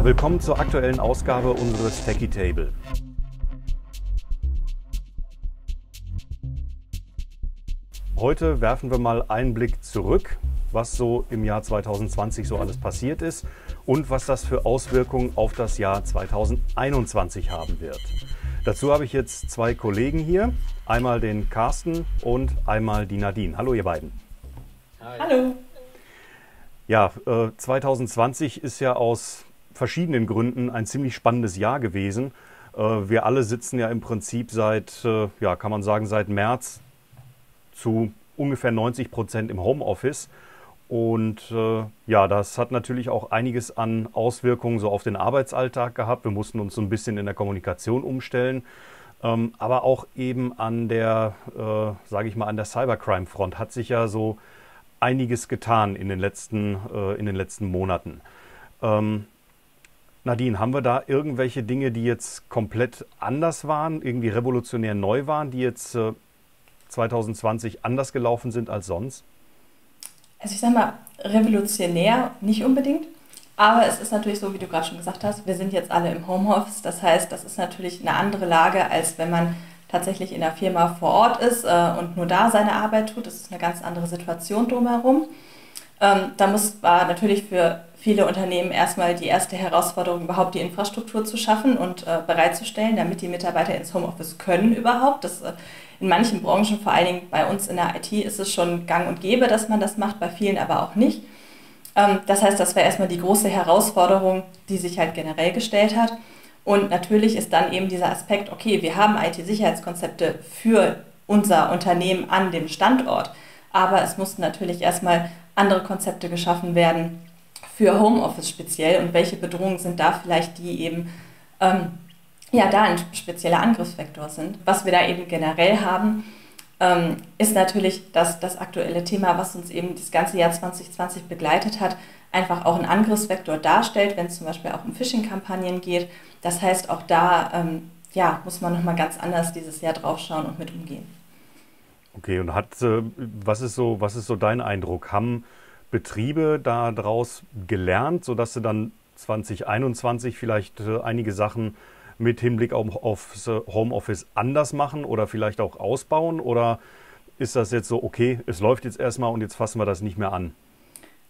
Ja, willkommen zur aktuellen Ausgabe unseres Techie Table. Heute werfen wir mal einen Blick zurück, was so im Jahr 2020 so alles passiert ist und was das für Auswirkungen auf das Jahr 2021 haben wird. Dazu habe ich jetzt zwei Kollegen hier, einmal den Carsten und einmal die Nadine. Hallo ihr beiden. Hi. Hallo. Ja, äh, 2020 ist ja aus verschiedenen Gründen ein ziemlich spannendes Jahr gewesen. Äh, wir alle sitzen ja im Prinzip seit, äh, ja, kann man sagen, seit März zu ungefähr 90 Prozent im Homeoffice. Und äh, ja, das hat natürlich auch einiges an Auswirkungen so auf den Arbeitsalltag gehabt. Wir mussten uns so ein bisschen in der Kommunikation umstellen. Ähm, aber auch eben an der, sage ich mal, an der Cybercrime-Front hat sich ja so einiges getan in den letzten, in den letzten Monaten. Nadine, haben wir da irgendwelche Dinge, die jetzt komplett anders waren, irgendwie revolutionär neu waren, die jetzt äh, 2020 anders gelaufen sind als sonst? Also ich sage mal, revolutionär nicht unbedingt. Aber es ist natürlich so, wie du gerade schon gesagt hast, wir sind jetzt alle im Homeoffice. Das heißt, das ist natürlich eine andere Lage, als wenn man tatsächlich in der Firma vor Ort ist äh, und nur da seine Arbeit tut. Das ist eine ganz andere Situation drumherum. Ähm, da muss war natürlich für viele Unternehmen erstmal die erste Herausforderung, überhaupt die Infrastruktur zu schaffen und äh, bereitzustellen, damit die Mitarbeiter ins Homeoffice können überhaupt. Das, äh, in manchen Branchen, vor allen Dingen bei uns in der IT, ist es schon gang und gäbe, dass man das macht, bei vielen aber auch nicht. Ähm, das heißt, das wäre erstmal die große Herausforderung, die sich halt generell gestellt hat. Und natürlich ist dann eben dieser Aspekt, okay, wir haben IT-Sicherheitskonzepte für unser Unternehmen an dem Standort, aber es mussten natürlich erstmal andere Konzepte geschaffen werden, für Homeoffice speziell und welche Bedrohungen sind da vielleicht, die eben ähm, ja, da ein spezieller Angriffsvektor sind. Was wir da eben generell haben, ähm, ist natürlich dass das aktuelle Thema, was uns eben das ganze Jahr 2020 begleitet hat, einfach auch ein Angriffsvektor darstellt, wenn es zum Beispiel auch um Phishing-Kampagnen geht. Das heißt, auch da ähm, ja, muss man nochmal ganz anders dieses Jahr draufschauen und mit umgehen. Okay, und hat, äh, was, ist so, was ist so dein Eindruck? Haben Betriebe daraus gelernt, sodass sie dann 2021 vielleicht äh, einige Sachen mit Hinblick auf, aufs Homeoffice anders machen oder vielleicht auch ausbauen? Oder ist das jetzt so, okay, es läuft jetzt erstmal und jetzt fassen wir das nicht mehr an?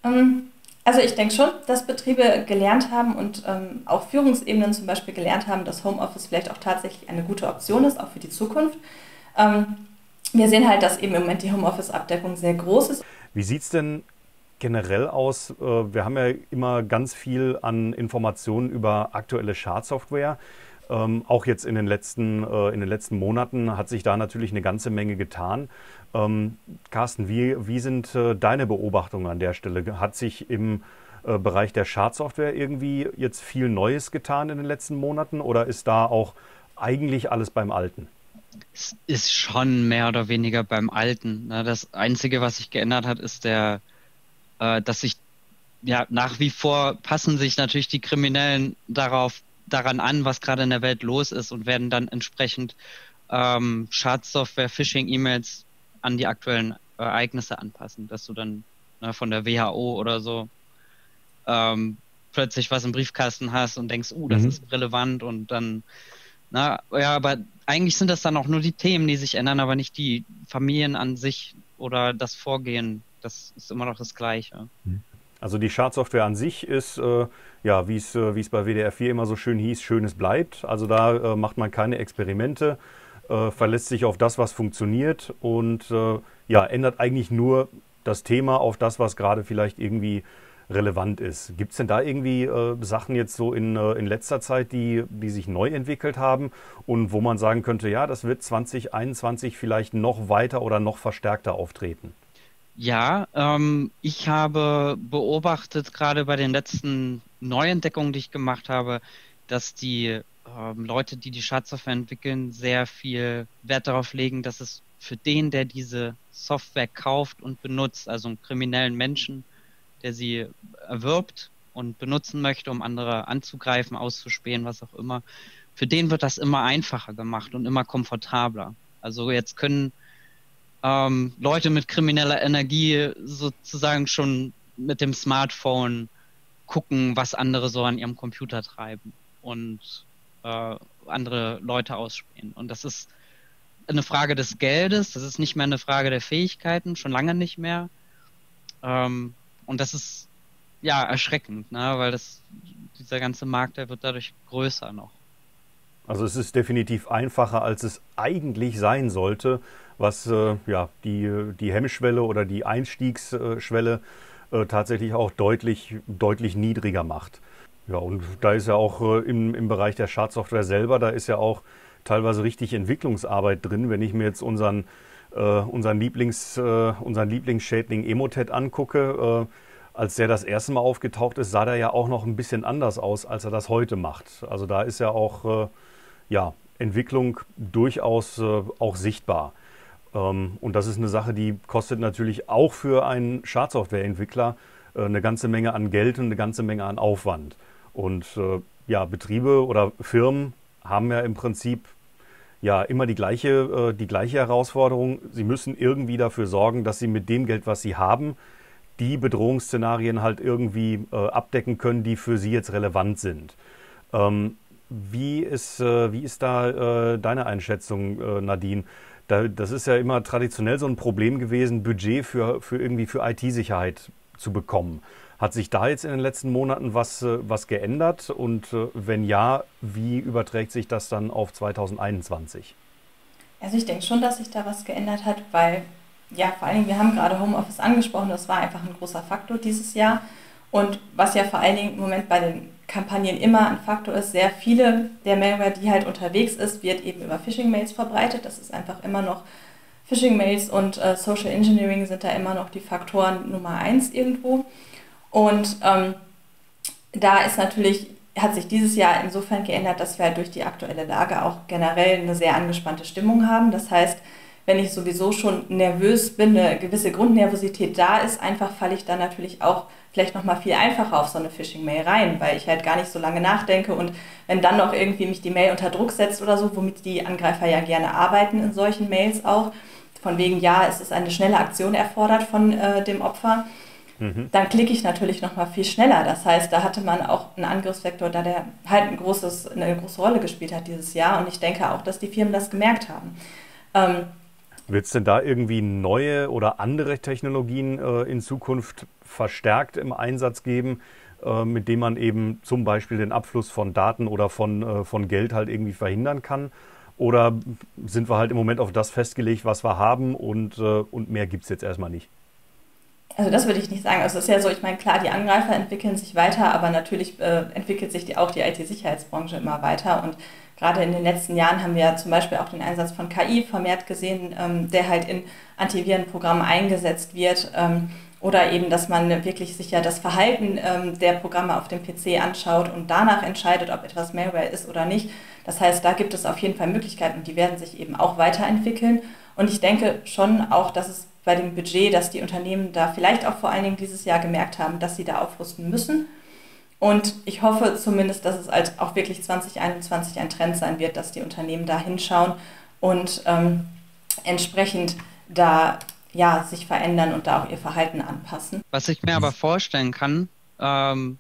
Ähm, also ich denke schon, dass Betriebe gelernt haben und ähm, auch Führungsebenen zum Beispiel gelernt haben, dass Homeoffice vielleicht auch tatsächlich eine gute Option ist, auch für die Zukunft. Ähm, wir sehen halt, dass eben im Moment die Homeoffice-Abdeckung sehr groß ist. Wie sieht es denn generell aus? Äh, wir haben ja immer ganz viel an Informationen über aktuelle Schadsoftware. Ähm, auch jetzt in den, letzten, äh, in den letzten Monaten hat sich da natürlich eine ganze Menge getan. Ähm, Carsten, wie, wie sind äh, deine Beobachtungen an der Stelle? Hat sich im äh, Bereich der Schadsoftware irgendwie jetzt viel Neues getan in den letzten Monaten oder ist da auch eigentlich alles beim Alten? Es ist schon mehr oder weniger beim Alten. Ne? Das Einzige, was sich geändert hat, ist der äh, dass sich ja nach wie vor passen sich natürlich die Kriminellen darauf daran an, was gerade in der Welt los ist und werden dann entsprechend ähm, Schadsoftware, Phishing-E-Mails an die aktuellen Ereignisse anpassen, dass du dann ne, von der WHO oder so ähm, plötzlich was im Briefkasten hast und denkst, uh, das mhm. ist relevant und dann, na, ja, aber eigentlich sind das dann auch nur die Themen, die sich ändern, aber nicht die Familien an sich oder das Vorgehen das ist immer noch das Gleiche. Hm. Also die Schadsoftware an sich ist, äh, ja, wie es äh, bei WDR 4 immer so schön hieß, schönes bleibt. Also da äh, macht man keine Experimente, äh, verlässt sich auf das, was funktioniert und äh, ja, ändert eigentlich nur das Thema auf das, was gerade vielleicht irgendwie relevant ist. Gibt es denn da irgendwie äh, Sachen jetzt so in, in letzter Zeit, die, die sich neu entwickelt haben und wo man sagen könnte, ja, das wird 2021 vielleicht noch weiter oder noch verstärkter auftreten? Ja, ähm, ich habe beobachtet, gerade bei den letzten Neuentdeckungen, die ich gemacht habe, dass die ähm, Leute, die die Schadsoftware entwickeln, sehr viel Wert darauf legen, dass es für den, der diese Software kauft und benutzt, also einen kriminellen Menschen, der sie erwirbt und benutzen möchte, um andere anzugreifen, auszuspähen, was auch immer, für den wird das immer einfacher gemacht und immer komfortabler. Also jetzt können ähm, Leute mit krimineller Energie sozusagen schon mit dem Smartphone gucken, was andere so an ihrem Computer treiben und äh, andere Leute ausspähen. Und das ist eine Frage des Geldes, das ist nicht mehr eine Frage der Fähigkeiten, schon lange nicht mehr. Ähm, und das ist ja erschreckend, ne? weil das, dieser ganze Markt, der wird dadurch größer noch. Also es ist definitiv einfacher, als es eigentlich sein sollte, was äh, ja, die, die Hemmschwelle oder die Einstiegsschwelle äh, tatsächlich auch deutlich, deutlich niedriger macht. Ja, und da ist ja auch äh, im, im Bereich der Schadsoftware selber, da ist ja auch teilweise richtig Entwicklungsarbeit drin. Wenn ich mir jetzt unseren, äh, unseren, Lieblings, äh, unseren Lieblingsschädling Emotet angucke, äh, als der das erste Mal aufgetaucht ist, sah der ja auch noch ein bisschen anders aus, als er das heute macht. Also da ist ja auch ja, Entwicklung durchaus äh, auch sichtbar. Ähm, und das ist eine Sache, die kostet natürlich auch für einen Schadsoftwareentwickler äh, eine ganze Menge an Geld und eine ganze Menge an Aufwand. Und äh, ja, Betriebe oder Firmen haben ja im Prinzip ja immer die gleiche, äh, die gleiche Herausforderung. Sie müssen irgendwie dafür sorgen, dass sie mit dem Geld, was sie haben, die Bedrohungsszenarien halt irgendwie äh, abdecken können, die für sie jetzt relevant sind. Ähm, wie, ist, äh, wie ist da äh, deine Einschätzung, äh, Nadine? Da, das ist ja immer traditionell so ein Problem gewesen, Budget für, für irgendwie für IT-Sicherheit zu bekommen. Hat sich da jetzt in den letzten Monaten was, was geändert? Und wenn ja, wie überträgt sich das dann auf 2021? Also ich denke schon, dass sich da was geändert hat, weil ja, vor Dingen, wir haben gerade Homeoffice angesprochen, das war einfach ein großer Faktor dieses Jahr. Und was ja vor allen Dingen im Moment bei den Kampagnen immer ein Faktor ist, sehr viele der Malware, die halt unterwegs ist, wird eben über Phishing-Mails verbreitet. Das ist einfach immer noch Phishing-Mails und äh, Social Engineering sind da immer noch die Faktoren Nummer eins irgendwo. Und ähm, da ist natürlich, hat sich dieses Jahr insofern geändert, dass wir halt durch die aktuelle Lage auch generell eine sehr angespannte Stimmung haben. Das heißt, wenn ich sowieso schon nervös bin, eine gewisse Grundnervosität da ist, einfach falle ich dann natürlich auch vielleicht nochmal viel einfacher auf so eine Phishing-Mail rein, weil ich halt gar nicht so lange nachdenke und wenn dann noch irgendwie mich die Mail unter Druck setzt oder so, womit die Angreifer ja gerne arbeiten in solchen Mails auch, von wegen, ja, es ist eine schnelle Aktion erfordert von äh, dem Opfer, mhm. dann klicke ich natürlich nochmal viel schneller. Das heißt, da hatte man auch einen Angriffsvektor, da der halt ein großes, eine große Rolle gespielt hat dieses Jahr und ich denke auch, dass die Firmen das gemerkt haben. Ähm, wird es denn da irgendwie neue oder andere Technologien äh, in Zukunft verstärkt im Einsatz geben, äh, mit denen man eben zum Beispiel den Abfluss von Daten oder von, äh, von Geld halt irgendwie verhindern kann? Oder sind wir halt im Moment auf das festgelegt, was wir haben und, äh, und mehr gibt es jetzt erstmal nicht? Also das würde ich nicht sagen. Also es ist ja so, ich meine, klar, die Angreifer entwickeln sich weiter, aber natürlich äh, entwickelt sich die, auch die IT-Sicherheitsbranche immer weiter und gerade in den letzten Jahren haben wir ja zum Beispiel auch den Einsatz von KI vermehrt gesehen, ähm, der halt in Antivirenprogrammen eingesetzt wird. Ähm, oder eben, dass man wirklich sich ja das Verhalten ähm, der Programme auf dem PC anschaut und danach entscheidet, ob etwas Malware ist oder nicht. Das heißt, da gibt es auf jeden Fall Möglichkeiten und die werden sich eben auch weiterentwickeln. Und ich denke schon auch, dass es bei dem Budget, dass die Unternehmen da vielleicht auch vor allen Dingen dieses Jahr gemerkt haben, dass sie da aufrüsten müssen und ich hoffe zumindest, dass es halt auch wirklich 2021 ein Trend sein wird, dass die Unternehmen da hinschauen und ähm, entsprechend da ja, sich verändern und da auch ihr Verhalten anpassen. Was ich mir aber vorstellen kann, ähm,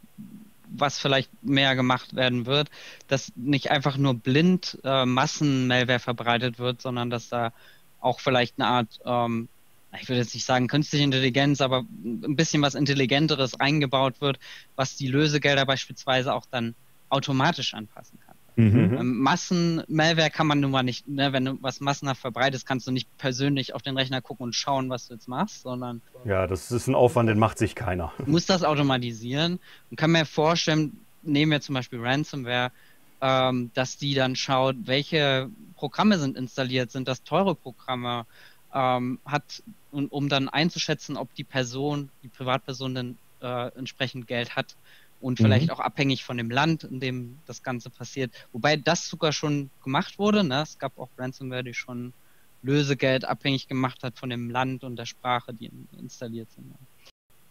was vielleicht mehr gemacht werden wird, dass nicht einfach nur blind äh, Massen-Malware verbreitet wird, sondern dass da auch vielleicht eine Art ähm, ich würde jetzt nicht sagen künstliche Intelligenz, aber ein bisschen was Intelligenteres eingebaut wird, was die Lösegelder beispielsweise auch dann automatisch anpassen kann. Mhm. Ähm, Massen-Malware kann man nun mal nicht, ne, wenn du was massenhaft verbreitest, kannst du nicht persönlich auf den Rechner gucken und schauen, was du jetzt machst, sondern. Ja, das ist ein Aufwand, den macht sich keiner. Du musst das automatisieren und kann mir vorstellen, nehmen wir zum Beispiel Ransomware, ähm, dass die dann schaut, welche Programme sind installiert, sind das teure Programme, ähm, hat, und, um dann einzuschätzen, ob die Person, die Privatperson dann äh, entsprechend Geld hat und vielleicht mhm. auch abhängig von dem Land, in dem das Ganze passiert. Wobei das sogar schon gemacht wurde. Ne? Es gab auch Ransomware, die schon Lösegeld abhängig gemacht hat von dem Land und der Sprache, die installiert sind.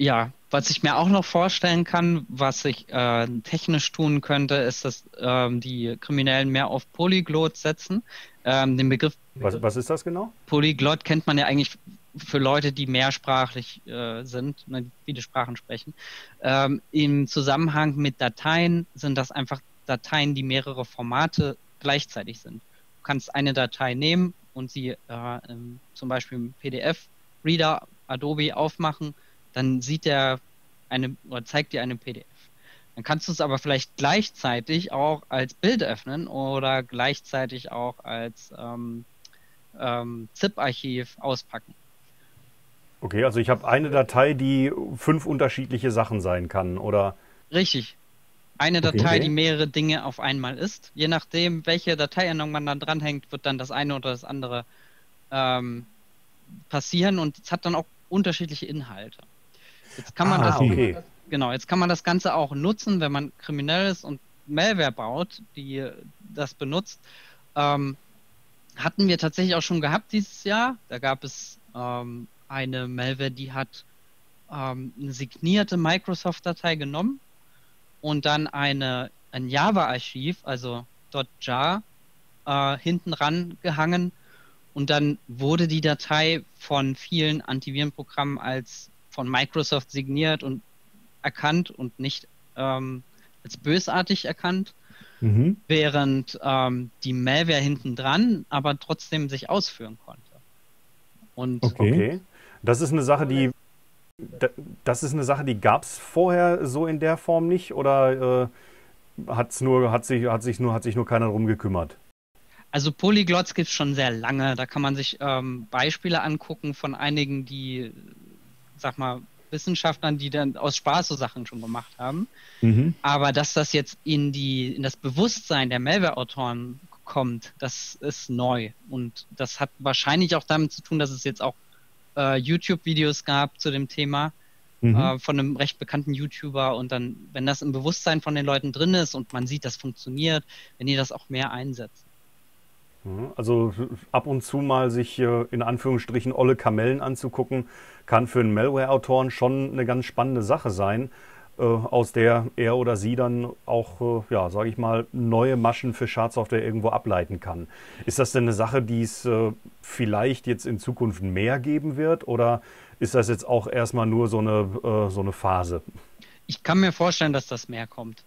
Ja, was ich mir auch noch vorstellen kann, was ich äh, technisch tun könnte, ist, dass ähm, die Kriminellen mehr auf Polyglot setzen. Ähm, den Begriff was, was ist das genau? Polyglot kennt man ja eigentlich für Leute, die mehrsprachlich äh, sind, ne, viele Sprachen sprechen. Ähm, Im Zusammenhang mit Dateien sind das einfach Dateien, die mehrere Formate gleichzeitig sind. Du kannst eine Datei nehmen und sie äh, zum Beispiel im PDF-Reader Adobe aufmachen, dann sieht er eine oder zeigt dir eine PDF. Dann kannst du es aber vielleicht gleichzeitig auch als Bild öffnen oder gleichzeitig auch als ähm, ähm, ZIP-Archiv auspacken. Okay, also ich habe eine Datei, die fünf unterschiedliche Sachen sein kann, oder? Richtig. Eine Datei, okay. die mehrere Dinge auf einmal ist. Je nachdem, welche Dateiendung man dann dranhängt, wird dann das eine oder das andere ähm, passieren und es hat dann auch unterschiedliche Inhalte. Jetzt kann man ah, das okay. genau, jetzt kann man das Ganze auch nutzen, wenn man kriminell ist und Malware baut, die das benutzt. Ähm, hatten wir tatsächlich auch schon gehabt dieses Jahr. Da gab es ähm, eine Malware, die hat ähm, eine signierte Microsoft-Datei genommen und dann eine, ein Java-Archiv, also .jar, äh, hinten ran gehangen und dann wurde die Datei von vielen Antivirenprogrammen als von Microsoft signiert und erkannt und nicht ähm, als bösartig erkannt, mhm. während ähm, die Malware hinten dran aber trotzdem sich ausführen konnte. Und okay. okay. Das ist eine Sache, die das ist eine Sache, die gab es vorher so in der Form nicht oder äh, hat's nur, hat, sich, hat, sich nur, hat sich nur keiner darum gekümmert? Also Polyglots gibt es schon sehr lange. Da kann man sich ähm, Beispiele angucken von einigen, die, sag mal, Wissenschaftlern, die dann aus Spaß so Sachen schon gemacht haben. Mhm. Aber dass das jetzt in die, in das Bewusstsein der Malware-Autoren kommt, das ist neu. Und das hat wahrscheinlich auch damit zu tun, dass es jetzt auch äh, YouTube-Videos gab zu dem Thema mhm. äh, von einem recht bekannten YouTuber und dann, wenn das im Bewusstsein von den Leuten drin ist und man sieht, das funktioniert, wenn die das auch mehr einsetzen. Also ab und zu mal sich äh, in Anführungsstrichen olle Kamellen anzugucken, kann für einen Malware-Autoren schon eine ganz spannende Sache sein, äh, aus der er oder sie dann auch, äh, ja, sage ich mal, neue Maschen für Schadsoftware irgendwo ableiten kann. Ist das denn eine Sache, die es vielleicht jetzt in Zukunft mehr geben wird oder ist das jetzt auch erstmal nur so eine, so eine Phase? Ich kann mir vorstellen, dass das mehr kommt.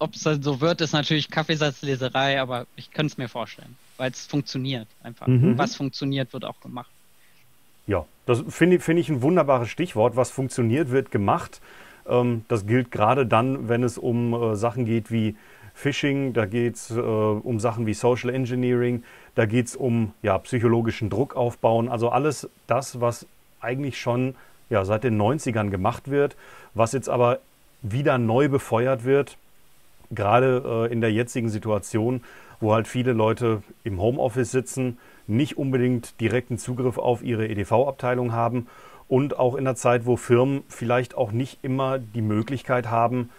Ob es so wird, ist natürlich Kaffeesatzleserei, aber ich könnte es mir vorstellen weil es funktioniert einfach. Mhm. Was funktioniert, wird auch gemacht. Ja, das finde find ich ein wunderbares Stichwort. Was funktioniert, wird gemacht. Ähm, das gilt gerade dann, wenn es um äh, Sachen geht wie Phishing, da geht es äh, um Sachen wie Social Engineering, da geht es um ja, psychologischen Druck aufbauen. Also alles das, was eigentlich schon ja, seit den 90ern gemacht wird, was jetzt aber wieder neu befeuert wird, gerade äh, in der jetzigen Situation, wo halt viele Leute im Homeoffice sitzen, nicht unbedingt direkten Zugriff auf ihre EDV-Abteilung haben und auch in der Zeit, wo Firmen vielleicht auch nicht immer die Möglichkeit haben,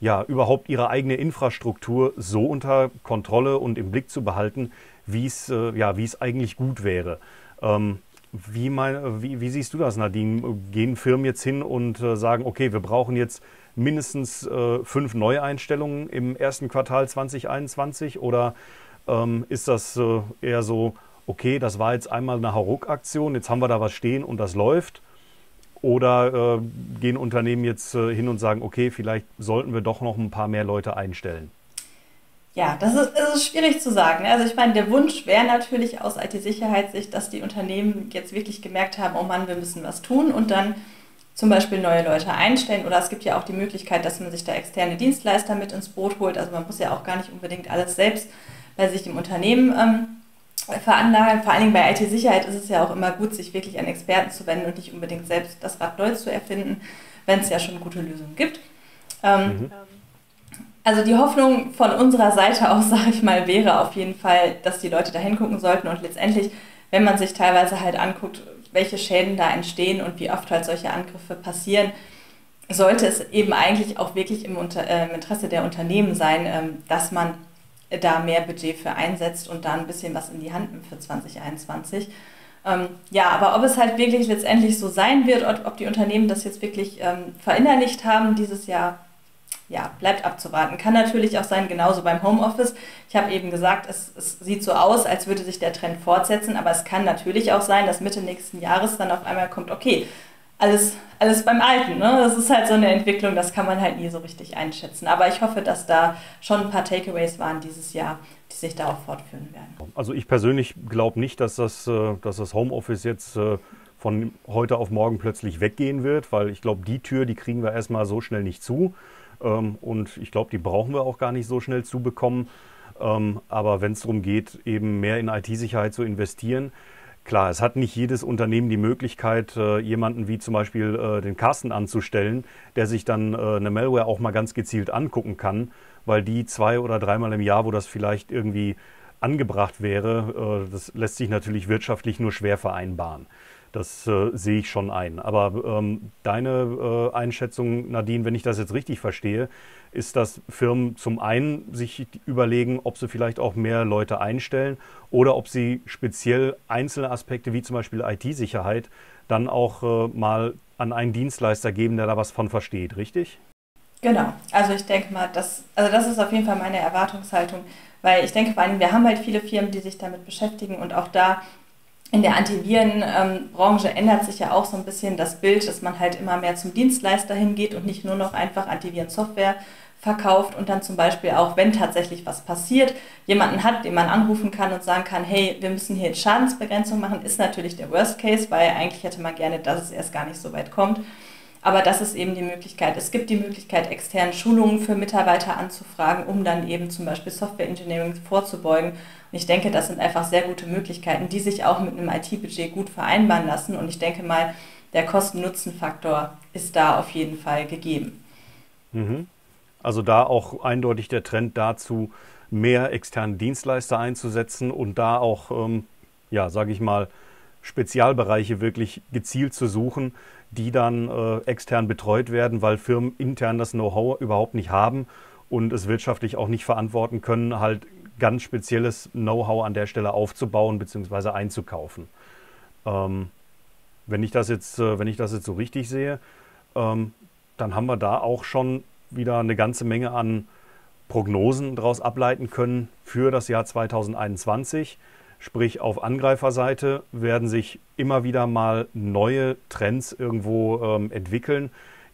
ja, überhaupt ihre eigene Infrastruktur so unter Kontrolle und im Blick zu behalten, wie es äh, ja, eigentlich gut wäre. Ähm, wie, mein, wie, wie, siehst du das, Nadine? Gehen Firmen jetzt hin und äh, sagen, okay, wir brauchen jetzt mindestens äh, fünf Neueinstellungen im ersten Quartal 2021 oder ähm, ist das äh, eher so, okay, das war jetzt einmal eine Hauruck-Aktion, jetzt haben wir da was stehen und das läuft? Oder äh, gehen Unternehmen jetzt äh, hin und sagen, okay, vielleicht sollten wir doch noch ein paar mehr Leute einstellen? Ja, das ist, ist schwierig zu sagen. Ne? Also ich meine, der Wunsch wäre natürlich aus IT-Sicherheitssicht, dass die Unternehmen jetzt wirklich gemerkt haben, oh Mann, wir müssen was tun und dann zum Beispiel neue Leute einstellen. Oder es gibt ja auch die Möglichkeit, dass man sich da externe Dienstleister mit ins Boot holt. Also man muss ja auch gar nicht unbedingt alles selbst bei sich im Unternehmen ähm, veranlagen. Vor allen Dingen bei IT-Sicherheit ist es ja auch immer gut, sich wirklich an Experten zu wenden und nicht unbedingt selbst das Rad neu zu erfinden, wenn es ja schon gute Lösungen gibt. Ähm, mhm. Also die Hoffnung von unserer Seite aus, sage ich mal, wäre auf jeden Fall, dass die Leute da hingucken sollten und letztendlich, wenn man sich teilweise halt anguckt, welche Schäden da entstehen und wie oft halt solche Angriffe passieren, sollte es eben eigentlich auch wirklich im, Unter äh, im Interesse der Unternehmen sein, ähm, dass man da mehr Budget für einsetzt und da ein bisschen was in die Hand nimmt für 2021. Ähm, ja, aber ob es halt wirklich letztendlich so sein wird, ob, ob die Unternehmen das jetzt wirklich ähm, verinnerlicht haben dieses Jahr, ja, bleibt abzuwarten. Kann natürlich auch sein, genauso beim Homeoffice. Ich habe eben gesagt, es, es, sieht so aus, als würde sich der Trend fortsetzen, aber es kann natürlich auch sein, dass Mitte nächsten Jahres dann auf einmal kommt, okay, alles, alles beim Alten. Ne? Das ist halt so eine Entwicklung, das kann man halt nie so richtig einschätzen. Aber ich hoffe, dass da schon ein paar Takeaways waren dieses Jahr, die sich da auch fortführen werden. Also ich persönlich glaube nicht, dass das, äh, dass das Homeoffice jetzt äh, von heute auf morgen plötzlich weggehen wird, weil ich glaube, die Tür, die kriegen wir erstmal so schnell nicht zu. Ähm, und ich glaube, die brauchen wir auch gar nicht so schnell zu bekommen. Ähm, aber wenn es darum geht, eben mehr in IT-Sicherheit zu investieren, klar, es hat nicht jedes Unternehmen die Möglichkeit, äh, jemanden wie zum Beispiel äh, den Carsten anzustellen, der sich dann äh, eine Malware auch mal ganz gezielt angucken kann, weil die zwei oder dreimal im Jahr, wo das vielleicht irgendwie angebracht wäre, das lässt sich natürlich wirtschaftlich nur schwer vereinbaren. Das äh, sehe ich schon ein. Aber ähm, deine äh, Einschätzung, Nadine, wenn ich das jetzt richtig verstehe, ist, dass Firmen zum einen sich überlegen, ob sie vielleicht auch mehr Leute einstellen oder ob sie speziell einzelne Aspekte wie zum Beispiel IT-Sicherheit dann auch äh, mal an einen Dienstleister geben, der da was von versteht, richtig? Genau, also ich denke mal, das, also das ist auf jeden Fall meine Erwartungshaltung, weil ich denke vor allem, wir haben halt viele Firmen, die sich damit beschäftigen und auch da in der Antivirenbranche ändert sich ja auch so ein bisschen das Bild, dass man halt immer mehr zum Dienstleister hingeht und nicht nur noch einfach Antivirensoftware verkauft und dann zum Beispiel auch, wenn tatsächlich was passiert, jemanden hat, den man anrufen kann und sagen kann, hey, wir müssen hier Schadensbegrenzung machen, ist natürlich der Worst Case, weil eigentlich hätte man gerne, dass es erst gar nicht so weit kommt. Aber das ist eben die Möglichkeit. Es gibt die Möglichkeit, externe Schulungen für Mitarbeiter anzufragen, um dann eben zum Beispiel Software Engineering vorzubeugen. Und ich denke, das sind einfach sehr gute Möglichkeiten, die sich auch mit einem IT-Budget gut vereinbaren lassen. Und ich denke mal, der Kosten-Nutzen-Faktor ist da auf jeden Fall gegeben. Mhm. Also da auch eindeutig der Trend dazu, mehr externe Dienstleister einzusetzen und da auch, ähm, ja, sage ich mal, Spezialbereiche wirklich gezielt zu suchen, die dann äh, extern betreut werden, weil Firmen intern das Know-how überhaupt nicht haben und es wirtschaftlich auch nicht verantworten können, halt ganz spezielles Know-how an der Stelle aufzubauen bzw. einzukaufen. Ähm, wenn, ich das jetzt, äh, wenn ich das jetzt so richtig sehe, ähm, dann haben wir da auch schon wieder eine ganze Menge an Prognosen daraus ableiten können für das Jahr 2021. Sprich, auf Angreiferseite werden sich immer wieder mal neue Trends irgendwo ähm, entwickeln,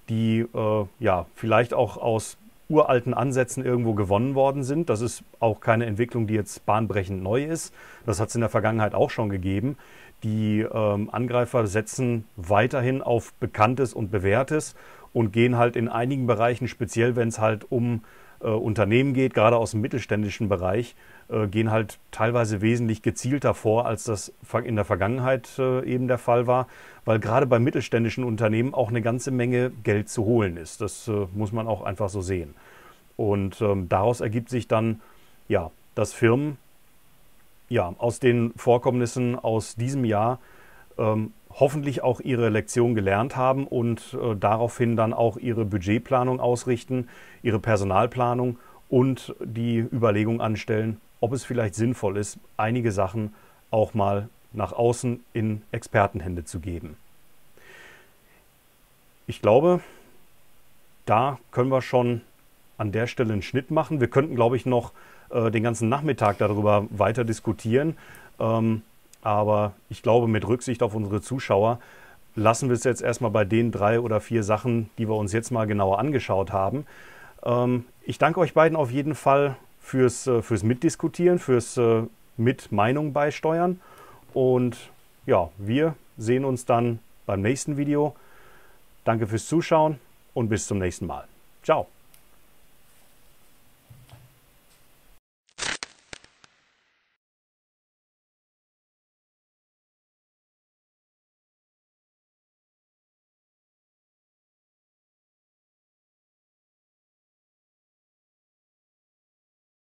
die äh, ja vielleicht auch aus uralten Ansätzen irgendwo gewonnen worden sind. Das ist auch keine Entwicklung, die jetzt bahnbrechend neu ist. Das hat es in der Vergangenheit auch schon gegeben. Die ähm, Angreifer setzen weiterhin auf Bekanntes und Bewährtes und gehen halt in einigen Bereichen, speziell wenn es halt um äh, Unternehmen geht, gerade aus dem mittelständischen Bereich, äh, gehen halt teilweise wesentlich gezielter vor, als das in der Vergangenheit äh, eben der Fall war, weil gerade bei mittelständischen Unternehmen auch eine ganze Menge Geld zu holen ist. Das äh, muss man auch einfach so sehen. Und ähm, daraus ergibt sich dann, ja, dass Firmen ja, aus den Vorkommnissen aus diesem Jahr ähm, hoffentlich auch ihre Lektion gelernt haben und äh, daraufhin dann auch ihre Budgetplanung ausrichten, ihre Personalplanung und die Überlegung anstellen, ob es vielleicht sinnvoll ist, einige Sachen auch mal nach außen in Expertenhände zu geben. Ich glaube, da können wir schon an der Stelle einen Schnitt machen. Wir könnten, glaube ich, noch äh, den ganzen Nachmittag darüber weiter diskutieren. Ähm, aber ich glaube, mit Rücksicht auf unsere Zuschauer lassen wir es jetzt erstmal bei den drei oder vier Sachen, die wir uns jetzt mal genauer angeschaut haben. Ähm, ich danke euch beiden auf jeden Fall fürs, äh, fürs Mitdiskutieren, fürs äh, mit Meinung beisteuern. Und ja, wir sehen uns dann beim nächsten Video. Danke fürs Zuschauen und bis zum nächsten Mal. Ciao.